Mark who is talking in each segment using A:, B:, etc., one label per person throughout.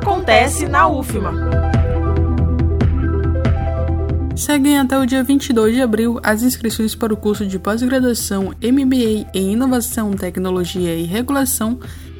A: Acontece na UFMA.
B: Seguem até o dia 22 de abril as inscrições para o curso de pós-graduação MBA em Inovação, Tecnologia e Regulação,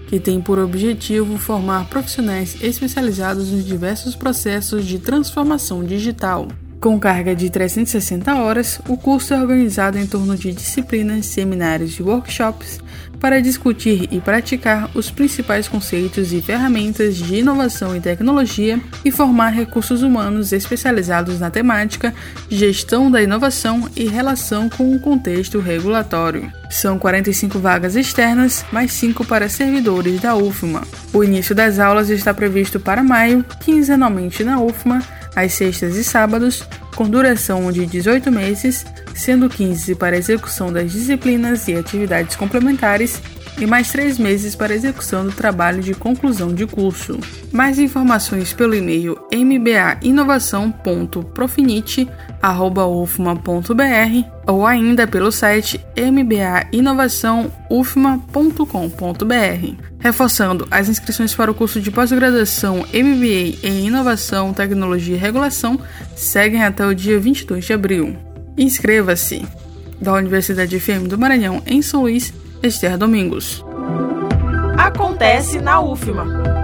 B: que tem por objetivo formar profissionais especializados nos diversos processos de transformação digital. Com carga de 360 horas, o curso é organizado em torno de disciplinas, seminários e workshops para discutir e praticar os principais conceitos e ferramentas de inovação e tecnologia e formar recursos humanos especializados na temática, gestão da inovação e relação com o contexto regulatório. São 45 vagas externas, mais 5 para servidores da UFMA. O início das aulas está previsto para maio, quinzenalmente na UFMA às sextas e sábados, com duração de 18 meses, sendo 15 para execução das disciplinas e atividades complementares e mais três meses para execução do trabalho de conclusão de curso. Mais informações pelo e-mail mbainovação.profinite.ufma.br ou ainda pelo site mbainovaçãoufma.com.br. Reforçando, as inscrições para o curso de pós-graduação MBA em Inovação, Tecnologia e Regulação seguem até o dia 22 de abril. Inscreva-se! Da Universidade FM do Maranhão, em São Luís, Esther Domingos.
A: Acontece na UFMA.